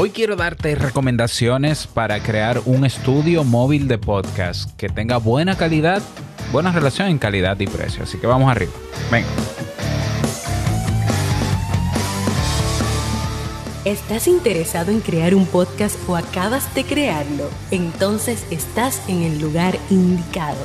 Hoy quiero darte recomendaciones para crear un estudio móvil de podcast que tenga buena calidad, buena relación en calidad y precio. Así que vamos arriba. Venga. ¿Estás interesado en crear un podcast o acabas de crearlo? Entonces estás en el lugar indicado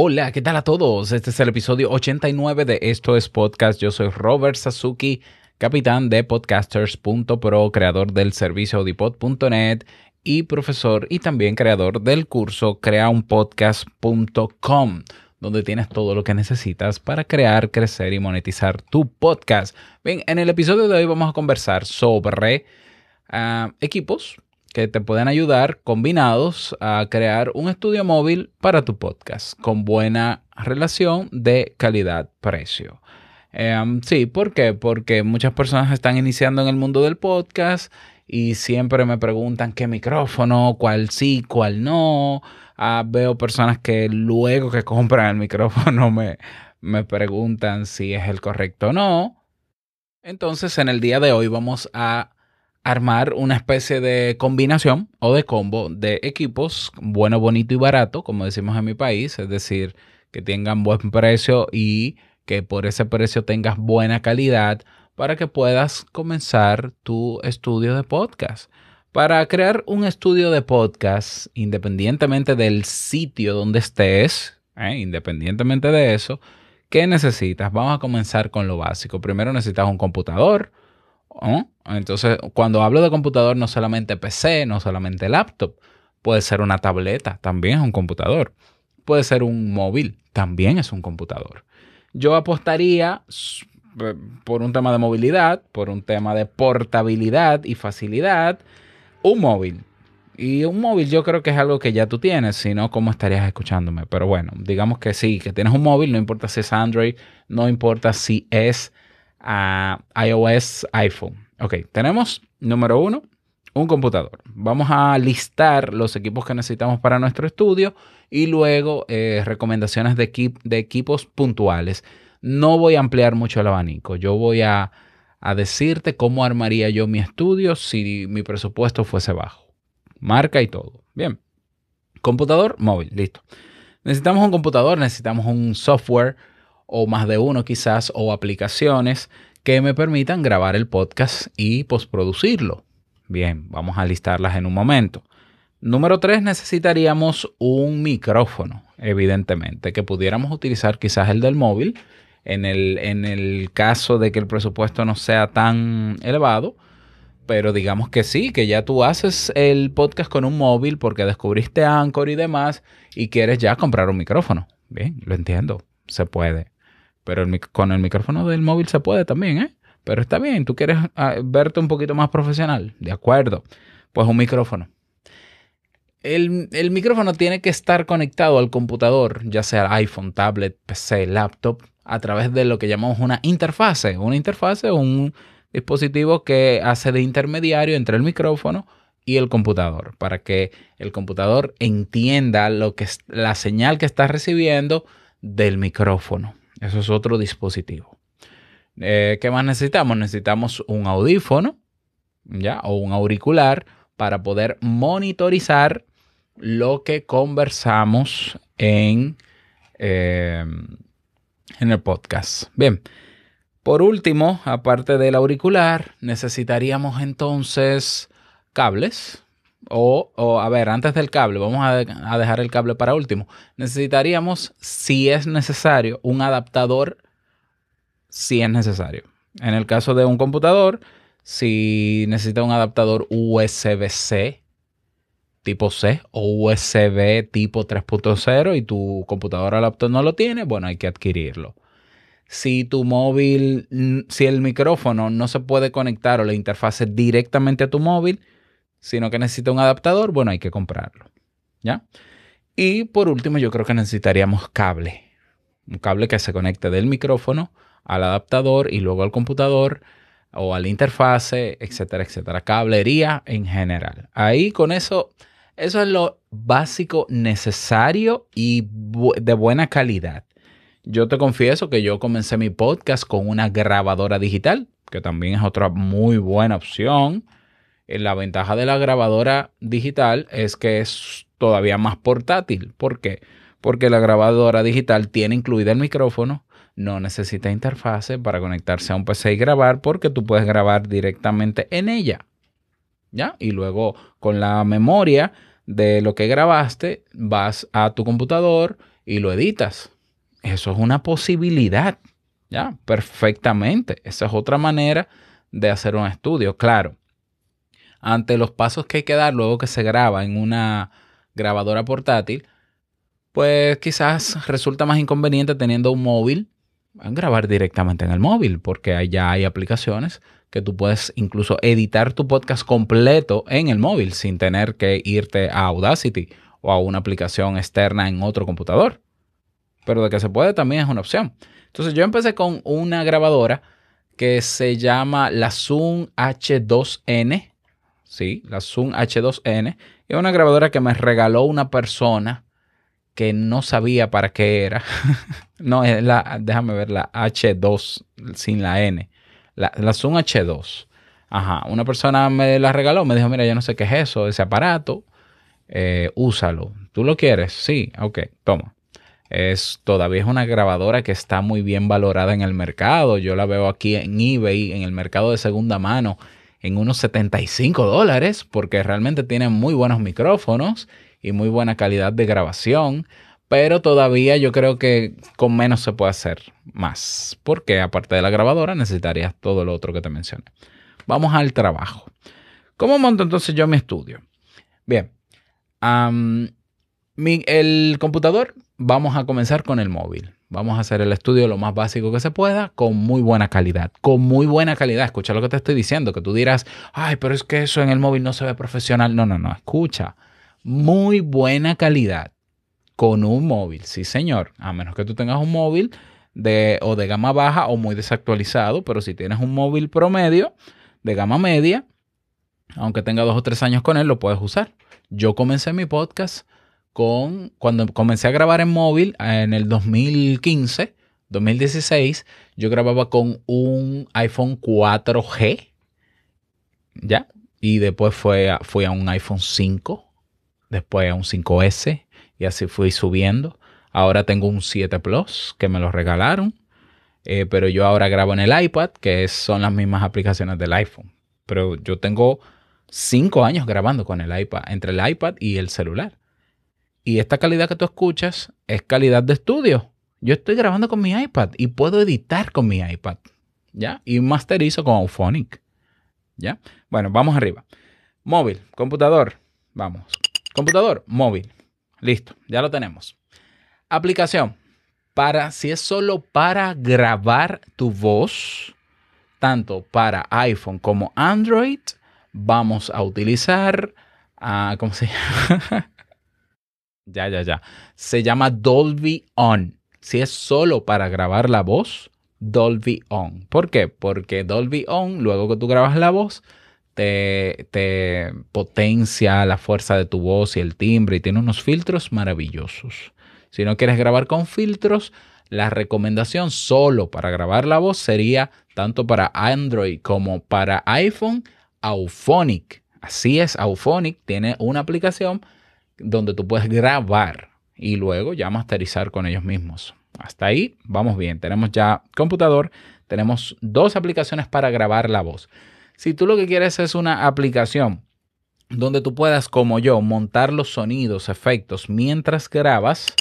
Hola, ¿qué tal a todos? Este es el episodio 89 de Esto es Podcast. Yo soy Robert Sasuki, capitán de podcasters.pro, creador del servicio audipod.net y profesor y también creador del curso creaunpodcast.com, donde tienes todo lo que necesitas para crear, crecer y monetizar tu podcast. Bien, en el episodio de hoy vamos a conversar sobre ah, equipos que te pueden ayudar combinados a crear un estudio móvil para tu podcast con buena relación de calidad-precio. Em, sí, ¿por qué? Porque muchas personas están iniciando en el mundo del podcast y siempre me preguntan qué micrófono, cuál sí, cuál no. Ah, veo personas que luego que compran el micrófono me, me preguntan si es el correcto o no. Entonces, en el día de hoy vamos a armar una especie de combinación o de combo de equipos bueno, bonito y barato, como decimos en mi país, es decir, que tengan buen precio y que por ese precio tengas buena calidad para que puedas comenzar tu estudio de podcast. Para crear un estudio de podcast, independientemente del sitio donde estés, ¿eh? independientemente de eso, ¿qué necesitas? Vamos a comenzar con lo básico. Primero necesitas un computador, entonces, cuando hablo de computador, no solamente PC, no solamente laptop, puede ser una tableta, también es un computador. Puede ser un móvil, también es un computador. Yo apostaría por un tema de movilidad, por un tema de portabilidad y facilidad, un móvil. Y un móvil yo creo que es algo que ya tú tienes, si no, ¿cómo estarías escuchándome? Pero bueno, digamos que sí, que tienes un móvil, no importa si es Android, no importa si es a iOS, iPhone. Ok, tenemos número uno, un computador. Vamos a listar los equipos que necesitamos para nuestro estudio y luego eh, recomendaciones de, de, equipos puntuales. No voy a ampliar mucho el abanico. Yo voy a, a decirte cómo armaría yo mi estudio si mi presupuesto fuese bajo. Marca y todo. Bien. Computador móvil, listo. Necesitamos un computador, necesitamos un software o más de uno quizás, o aplicaciones que me permitan grabar el podcast y postproducirlo. Bien, vamos a listarlas en un momento. Número tres, necesitaríamos un micrófono, evidentemente, que pudiéramos utilizar quizás el del móvil en el, en el caso de que el presupuesto no sea tan elevado. Pero digamos que sí, que ya tú haces el podcast con un móvil porque descubriste Anchor y demás y quieres ya comprar un micrófono. Bien, lo entiendo, se puede. Pero con el micrófono del móvil se puede también, ¿eh? Pero está bien, tú quieres ah, verte un poquito más profesional, de acuerdo. Pues un micrófono. El, micrófono tiene que estar conectado al computador, ya sea iPhone, tablet, PC, laptop, a través de lo que llamamos una interfase. Una interfase un dispositivo que hace de intermediario entre el micrófono y el computador, para que el computador entienda lo que es la señal que está recibiendo del micrófono. Eso es otro dispositivo. Eh, ¿Qué más necesitamos? Necesitamos un audífono, ¿ya? O un auricular para poder monitorizar lo que conversamos en, eh, en el podcast. Bien. Por último, aparte del auricular, necesitaríamos entonces cables, o, a ver, antes del cable, vamos a, dejar el cable para último. Necesitaríamos, si es necesario, un adaptador, si es necesario. En el caso de un computador, si necesita un adaptador USB-C tipo C o USB tipo 3.0 y tu computadora laptop no lo tiene, bueno, hay que adquirirlo. Si tu móvil, si el micrófono no se puede conectar o la interfase directamente a tu móvil, sino que necesita un adaptador, bueno, hay que comprarlo. ¿Ya? Y por último, yo creo que necesitaríamos cable. Un cable que se conecte del micrófono al adaptador y luego al computador o a la interfase, etcétera, etcétera. Cablería en general. Ahí con eso, eso es lo básico necesario y de buena calidad. Yo te confieso que yo comencé mi podcast con una grabadora digital, que también es otra muy buena opción. La ventaja de la grabadora digital es que es todavía más portátil. ¿Por qué? Porque la grabadora digital tiene incluido el micrófono, no necesita interfase para conectarse a un PC y grabar porque tú puedes grabar directamente en ella. ¿Ya? Y luego con la memoria de lo que grabaste, vas a tu computador y lo editas. Eso es una posibilidad. ¿Ya? Perfectamente. Esa es otra manera de hacer un estudio. Claro, ante los pasos que hay que dar luego que se graba en una grabadora portátil, pues quizás resulta más inconveniente teniendo un móvil grabar directamente en el móvil, porque allá hay aplicaciones que tú puedes incluso editar tu podcast completo en el móvil sin tener que irte a Audacity o a una aplicación externa en otro computador. Pero de que se puede también es una opción. Entonces yo empecé con una grabadora que se llama la Zoom H2N. Sí, la Zoom H2N. Es una grabadora que me regaló una persona que no sabía para qué era. no, es la, déjame ver, la H2 sin la N. La, la Zoom H2. Ajá, una persona me la regaló, me dijo, mira, yo no sé qué es eso, ese aparato, eh, úsalo. ¿Tú lo quieres? Sí, ok, toma. Es, todavía es una grabadora que está muy bien valorada en el mercado. Yo la veo aquí en eBay, en el mercado de segunda mano, en unos 75 dólares, porque realmente tiene muy buenos micrófonos y muy buena calidad de grabación, pero todavía yo creo que con menos se puede hacer más, porque aparte de la grabadora necesitarías todo lo otro que te mencioné. Vamos al trabajo. ¿Cómo monto entonces yo mi estudio? Bien, el computador, vamos a comenzar con el móvil. Vamos a hacer el estudio lo más básico que se pueda, con muy buena calidad. Con muy buena calidad. Escucha lo que te estoy diciendo, que tú dirás, ay, pero es que eso en el móvil no se ve profesional. No, no, no, escucha muy buena calidad con un móvil. Sí, señor. A menos que tú tengas un móvil de, o de gama baja o muy desactualizado, pero si tienes un móvil promedio de gama media, aunque tenga dos o tres años con él, lo puedes usar. Yo comencé mi podcast con, cuando comencé a grabar en móvil en el 2015, 2016, yo grababa con un iPhone 4G, ¿ya? Y después fue fui a un iPhone 5 después a un 5S y así fui subiendo. Ahora tengo un 7 Plus que me lo regalaron, eh, pero yo ahora grabo en el iPad, que son las mismas aplicaciones del iPhone. Pero yo tengo 5 años grabando con el iPad, entre el iPad y el celular. Y esta calidad que tú escuchas es calidad de estudio. Yo estoy grabando con mi iPad y puedo editar con mi iPad. ¿Ya? Y masterizo con Auphonic. ¿Ya? Bueno, vamos arriba. Móvil, computador. Vamos. Computador, móvil. Listo, ya lo tenemos. Aplicación. Para, si es solo para grabar tu voz, tanto para iPhone como Android, vamos a utilizar, uh, ¿cómo se llama? Ya, ya, ya. Se llama Dolby On. Si es solo para grabar la voz, Dolby On. ¿Por qué? Porque Dolby On, luego que tú grabas la voz, te, potencia la fuerza de tu voz y el timbre y tiene unos filtros maravillosos. Si no quieres grabar con filtros, la recomendación solo para grabar la voz sería tanto para Android como para iPhone, Auphonic. Así es, Auphonic tiene una aplicación donde tú puedes grabar y luego ya masterizar con ellos mismos. Hasta ahí vamos bien. Tenemos ya computador, tenemos dos aplicaciones para grabar la voz. Si tú lo que quieres es una aplicación donde tú puedas, como yo, montar los sonidos, efectos mientras grabas,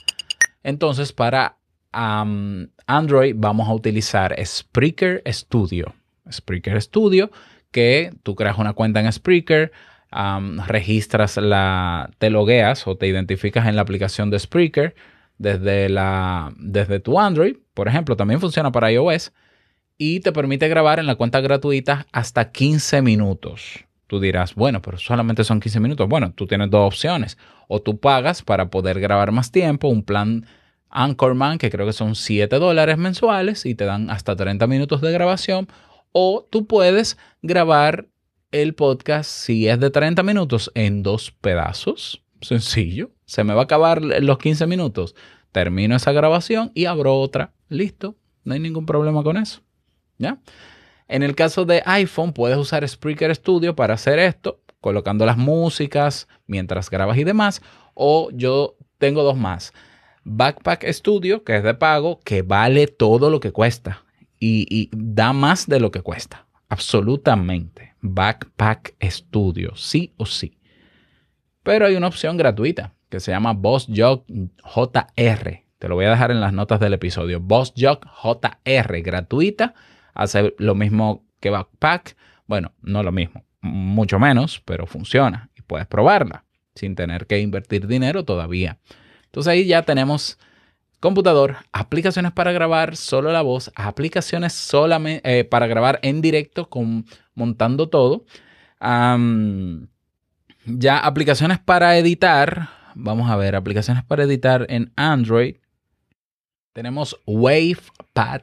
entonces para Android vamos a utilizar Spreaker Studio. Spreaker Studio, que tú creas una cuenta en Spreaker, registras la, te logueas o te identificas en la aplicación de Spreaker desde, la, desde tu Android, por ejemplo, también funciona para iOS y te permite grabar en la cuenta gratuita hasta 15 minutos. Tú dirás, bueno, pero solamente son 15 minutos. Bueno, tú tienes dos opciones. O tú pagas para poder grabar más tiempo, un plan Anchorman, que creo que son 7 dólares mensuales y te dan hasta 30 minutos de grabación. O tú puedes grabar el podcast, si es de 30 minutos, en dos pedazos. Sencillo. Se me va a acabar los 15 minutos. Termino esa grabación y abro otra. Listo. No hay ningún problema con eso. ¿Ya? En el caso de iPhone, puedes usar Spreaker Studio para hacer esto, colocando las músicas mientras grabas y demás. O yo tengo dos más. Backpack Studio, que es de pago, que vale todo lo que cuesta y, da más de lo que cuesta. Absolutamente. Backpack Studio, sí o sí. Pero hay una opción gratuita que se llama Boss Jog JR. Te lo voy a dejar en las notas del episodio. Boss Jog JR, gratuita. Hace lo mismo que Backpack. Bueno, no lo mismo, mucho menos, pero funciona y puedes probarla sin tener que invertir dinero todavía. Entonces ahí ya tenemos computador, aplicaciones para grabar solo la voz, aplicaciones solamente eh, para grabar en directo con, montando todo. ya aplicaciones para editar. Vamos a ver, aplicaciones para editar en Android. Tenemos WavePad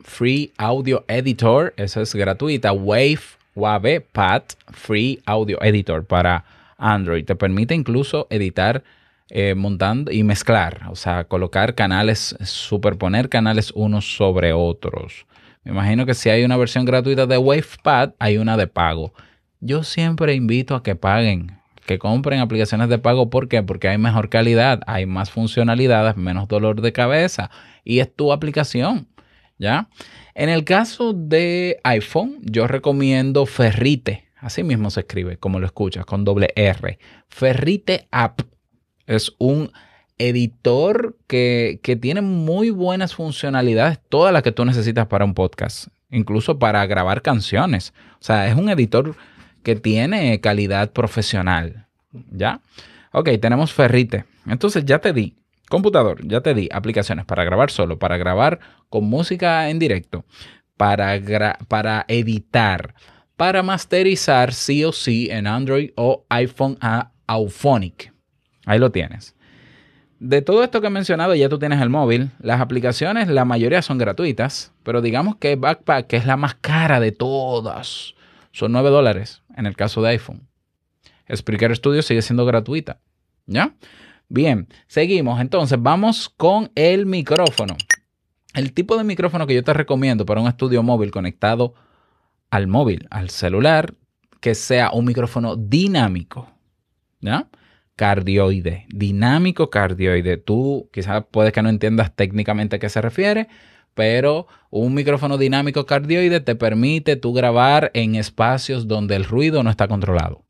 Free Audio Editor. Esa es gratuita. Wave WavePad Free Audio Editor para Android. Te permite incluso editar eh, montando y mezclar, o sea, colocar canales, superponer canales unos sobre otros. Me imagino que si hay una versión gratuita de WavePad, hay una de pago. Yo siempre invito a que paguen, que compren aplicaciones de pago. ¿Por qué? Porque hay mejor calidad, hay más funcionalidades, menos dolor de cabeza y es tu aplicación. ¿Ya? En el caso de iPhone, yo recomiendo Ferrite. Así mismo se escribe, como lo escuchas, con doble R. Ferrite App. Es un editor que, tiene muy buenas funcionalidades, todas las que tú necesitas para un podcast, incluso para grabar canciones. O sea, es un editor que tiene calidad profesional. ¿Ya? Ok, tenemos Ferrite. Entonces ya te di computador, ya te di aplicaciones para grabar solo, para grabar con música en directo, para, para editar, para masterizar sí o sí en Android o iPhone a Auphonic. Ahí lo tienes. De todo esto que he mencionado, ya tú tienes el móvil. Las aplicaciones, la mayoría son gratuitas, pero digamos que Backpack, que es la más cara de todas, son 9 dólares en el caso de iPhone. Spreaker Studio sigue siendo gratuita. ¿Ya? Bien, seguimos. Entonces, vamos con el micrófono. El tipo de micrófono que yo te recomiendo para un estudio móvil conectado al móvil, al celular, que sea un micrófono dinámico. ¿Ya? Cardioide, dinámico cardioide. Tú quizás puedes que no entiendas técnicamente a qué se refiere, pero un micrófono dinámico cardioide te permite tú grabar en espacios donde el ruido no está controlado.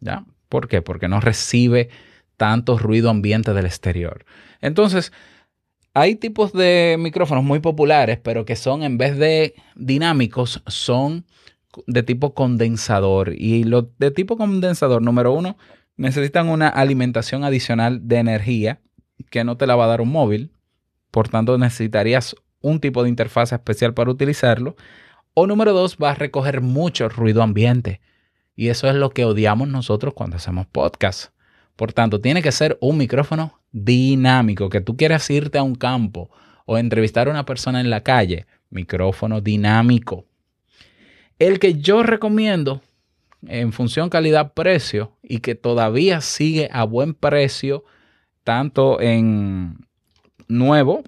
¿Ya? ¿Por qué? Porque no recibe tanto ruido ambiente del exterior. Entonces, hay tipos de micrófonos muy populares, pero que son, en vez de dinámicos, son de tipo condensador. Y los de tipo condensador, número uno, necesitan una alimentación adicional de energía que no te la va a dar un móvil. Por tanto, necesitarías un tipo de interfaz especial para utilizarlo. O número dos, va a recoger mucho ruido ambiente. Y eso es lo que odiamos nosotros cuando hacemos podcast. Por tanto, tiene que ser un micrófono dinámico, que tú quieras irte a un campo o entrevistar a una persona en la calle. Micrófono dinámico. El que yo recomiendo en función calidad-precio y que todavía sigue a buen precio, tanto en nuevo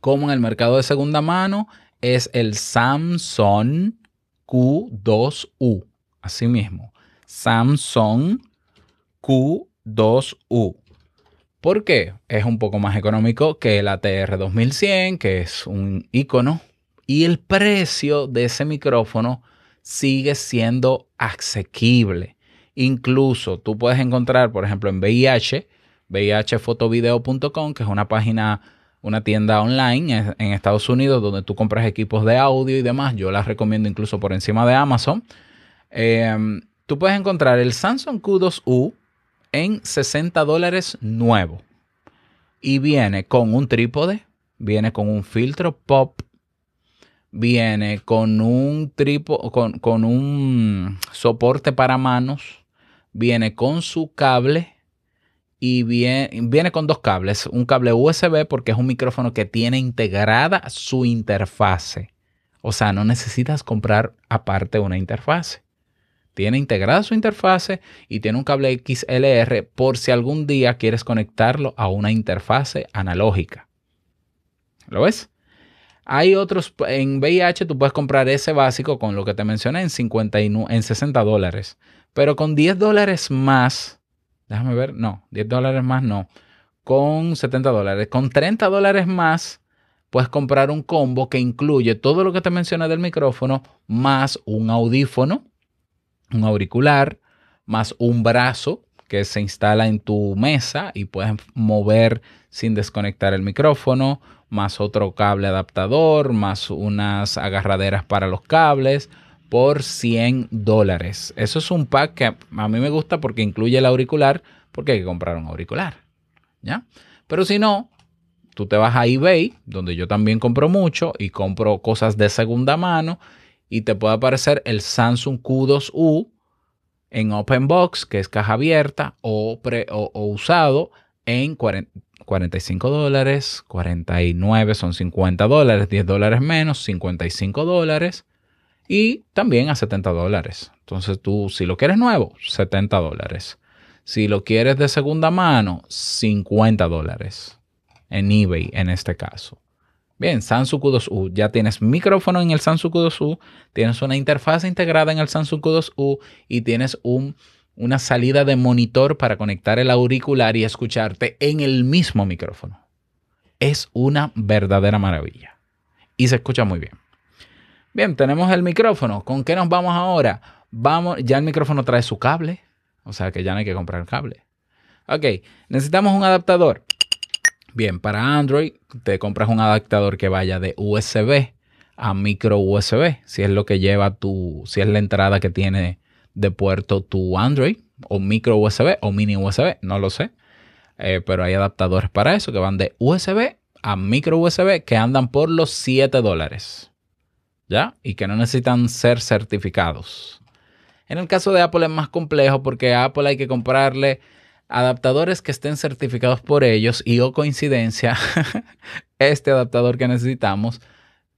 como en el mercado de segunda mano, es el Samsung Q2U. Asimismo, Samsung Q2U. ¿Por qué? Es un poco más económico que el ATR 2100, que es un icono, y el precio de ese micrófono sigue siendo asequible. Incluso tú puedes encontrar, por ejemplo, en VIH, VIHfotovideo.com, que es una página, una tienda online en Estados Unidos donde tú compras equipos de audio y demás. Yo las recomiendo incluso por encima de Amazon. Em, tú puedes encontrar el Samsung Q2U en 60 dólares nuevo. Y viene con un trípode, viene con un filtro pop viene con un tripo, con, un soporte para manos, viene con su cable y viene, viene, con dos cables. Un cable USB porque es un micrófono que tiene integrada su interfase. O sea, no necesitas comprar aparte una interfase. Tiene integrada su interfase y tiene un cable XLR por si algún día quieres conectarlo a una interfase analógica. ¿Lo ves? Hay otros, en VIH tú puedes comprar ese básico con lo que te mencioné en, 50 en 60 dólares. Pero con 10 dólares más, déjame ver, no, 10 dólares más no, con 70 dólares, con 30 dólares más puedes comprar un combo que incluye todo lo que te mencioné del micrófono más un audífono un auricular más un brazo que se instala en tu mesa y puedes mover sin desconectar el micrófono, más otro cable adaptador, más unas agarraderas para los cables por 100 dólares. Eso es un pack que a mí me gusta porque incluye el auricular, porque hay que comprar un auricular. ¿Ya? Pero si no, tú te vas a eBay, donde yo también compro mucho y compro cosas de segunda mano y te puede aparecer el Samsung Q2U en Open Box, que es caja abierta o, usado en 45 dólares, 49 son 50 dólares, 10 dólares menos, 55 dólares y también a 70 dólares. Entonces tú, si lo quieres nuevo, 70 dólares. Si lo quieres de segunda mano, 50 dólares en eBay en este caso. Bien, Samsung Q2U. Ya tienes micrófono en el Samsung Q2U, tienes una interfaz integrada en el Samsung Q2U y tienes un, una salida de monitor para conectar el auricular y escucharte en el mismo micrófono. Es una verdadera maravilla. Y se escucha muy bien. Bien, tenemos el micrófono. ¿Con qué nos vamos ahora? Vamos, ya el micrófono trae su cable. O sea que ya no hay que comprar cable. Ok, necesitamos un adaptador. Bien, para Android te compras un adaptador que vaya de USB a micro USB, si es lo que lleva tu, si es la entrada que tiene de puerto tu Android, o micro USB o mini USB, no lo sé. Eh, pero hay adaptadores para eso que van de USB a micro USB que andan por los 7 dólares. ¿Ya? Y que no necesitan ser certificados. En el caso de Apple es más complejo porque a Apple hay que comprarle adaptadores que estén certificados por ellos y o coincidencia, este adaptador que necesitamos,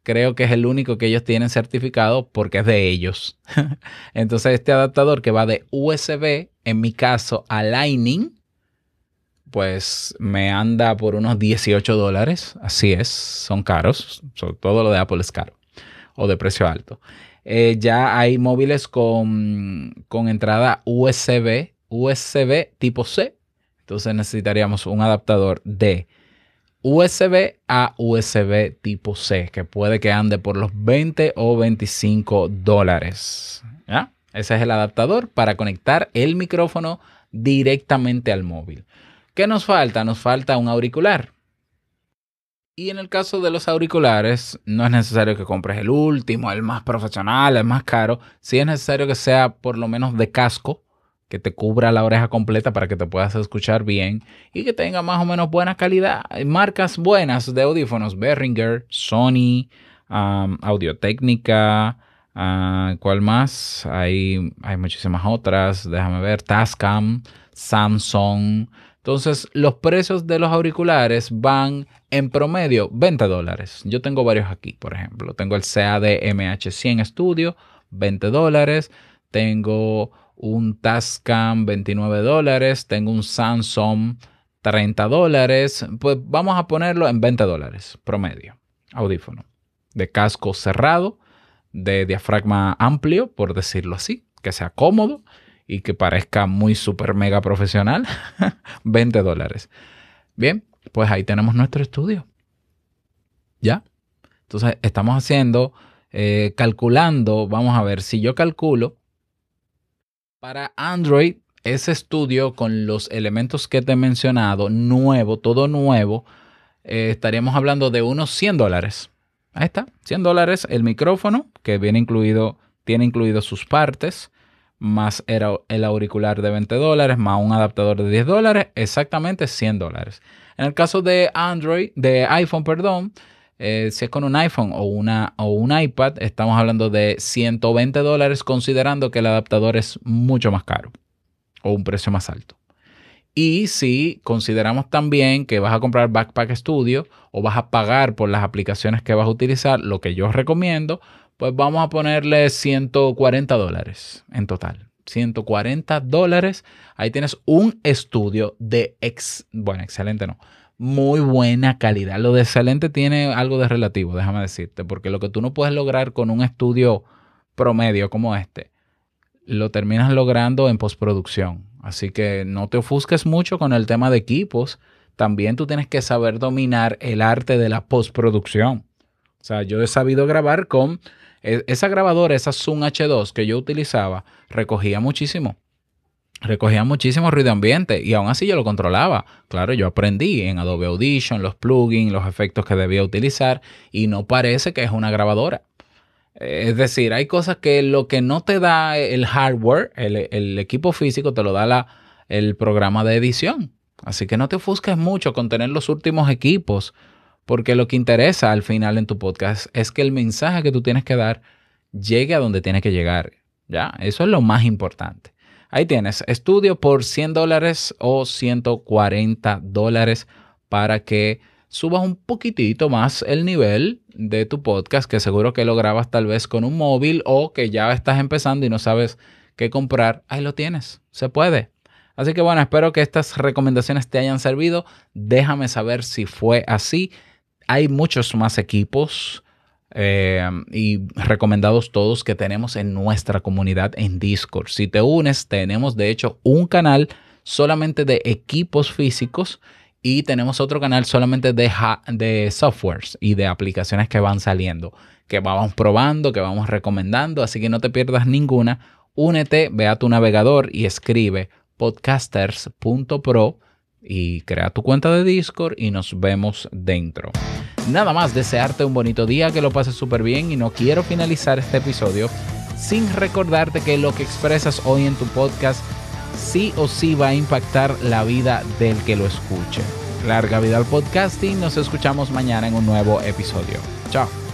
creo que es el único que ellos tienen certificado porque es de ellos. Entonces este adaptador que va de USB, en mi caso a Lightning, pues me anda por unos 18 dólares. Así es, son caros. todo lo de Apple es caro o de precio alto. Eh, ya hay móviles con, con entrada USB USB tipo C. Entonces necesitaríamos un adaptador de USB a USB tipo C, que puede que ande por los 20 o 25 dólares. Ese es el adaptador para conectar el micrófono directamente al móvil. ¿Qué nos falta? Nos falta un auricular. Y en el caso de los auriculares, no es necesario que compres el último, el más profesional, el más caro. Sí es necesario que sea por lo menos de casco, que te cubra la oreja completa para que te puedas escuchar bien y que tenga más o menos buena calidad. Marcas buenas de audífonos, Behringer, Sony, um, Audio Técnica, ah, ¿cuál más? Hay, hay muchísimas otras, déjame ver, Tascam, Samsung. Entonces, los precios de los auriculares van en promedio 20 dólares. Yo tengo varios aquí, por ejemplo. Tengo el CAD MH100 Studio, 20 dólares. Tengo un Tascam 29 dólares, tengo un Samsung 30 dólares, pues vamos a ponerlo en 20 dólares promedio, audífono, de casco cerrado, de diafragma amplio, por decirlo así, que sea cómodo y que parezca muy super mega profesional, 20 dólares. Bien, pues ahí tenemos nuestro estudio. ¿Ya? Entonces estamos haciendo, eh, calculando, vamos a ver, si yo calculo para Android, ese estudio con los elementos que te he mencionado, nuevo, todo nuevo, eh, estaríamos hablando de unos 100 dólares. Ahí está, 100 dólares el micrófono, que viene incluido, tiene incluido sus partes, más el auricular de 20 dólares, más un adaptador de 10 dólares, exactamente 100 dólares. En el caso de Android, de iPhone, perdón, eh, si es con un iPhone o, una, o un iPad, estamos hablando de 120 dólares considerando que el adaptador es mucho más caro o un precio más alto. Y si consideramos también que vas a comprar Backpack Studio o vas a pagar por las aplicaciones que vas a utilizar, lo que yo recomiendo, pues vamos a ponerle 140 dólares en total. 140 dólares. Ahí tienes un estudio de ex, bueno, excelente no, muy buena calidad. Lo de excelente tiene algo de relativo, déjame decirte, porque lo que tú no puedes lograr con un estudio promedio como este, lo terminas logrando en postproducción. Así que no te ofusques mucho con el tema de equipos. También tú tienes que saber dominar el arte de la postproducción. O sea, yo he sabido grabar con e, esa grabadora, esa Zoom H2 que yo utilizaba, recogía muchísimo. Recogía muchísimo ruido ambiente y aún así yo lo controlaba. Claro, yo aprendí en Adobe Audition, los plugins, los efectos que debía utilizar y no parece que es una grabadora. Es decir, hay cosas que lo que no te da el hardware, el, equipo físico, te lo da la, el programa de edición. Así que no te ofusques mucho con tener los últimos equipos, porque lo que interesa al final en tu podcast es que el mensaje que tú tienes que dar llegue a donde tiene que llegar. ¿Ya? Eso es lo más importante. Ahí tienes, estudio por 100 dólares o 140 dólares para que subas un poquitito más el nivel de tu podcast, que seguro que lo grabas tal vez con un móvil o que ya estás empezando y no sabes qué comprar, ahí lo tienes, se puede. Así que bueno, espero que estas recomendaciones te hayan servido. Déjame saber si fue así. Hay muchos más equipos eh, y recomendados todos que tenemos en nuestra comunidad en Discord. Si te unes, tenemos de hecho un canal solamente de equipos físicos y tenemos otro canal solamente de, de softwares y de aplicaciones que van saliendo, que vamos probando, que vamos recomendando, así que no te pierdas ninguna. Únete, ve a tu navegador y escribe podcasters.pro y crea tu cuenta de Discord y nos vemos dentro. Nada más desearte un bonito día, que lo pases súper bien y no quiero finalizar este episodio sin recordarte que lo que expresas hoy en tu podcast sí o sí va a impactar la vida del que lo escuche. Larga vida al podcasting, nos escuchamos mañana en un nuevo episodio. Chao.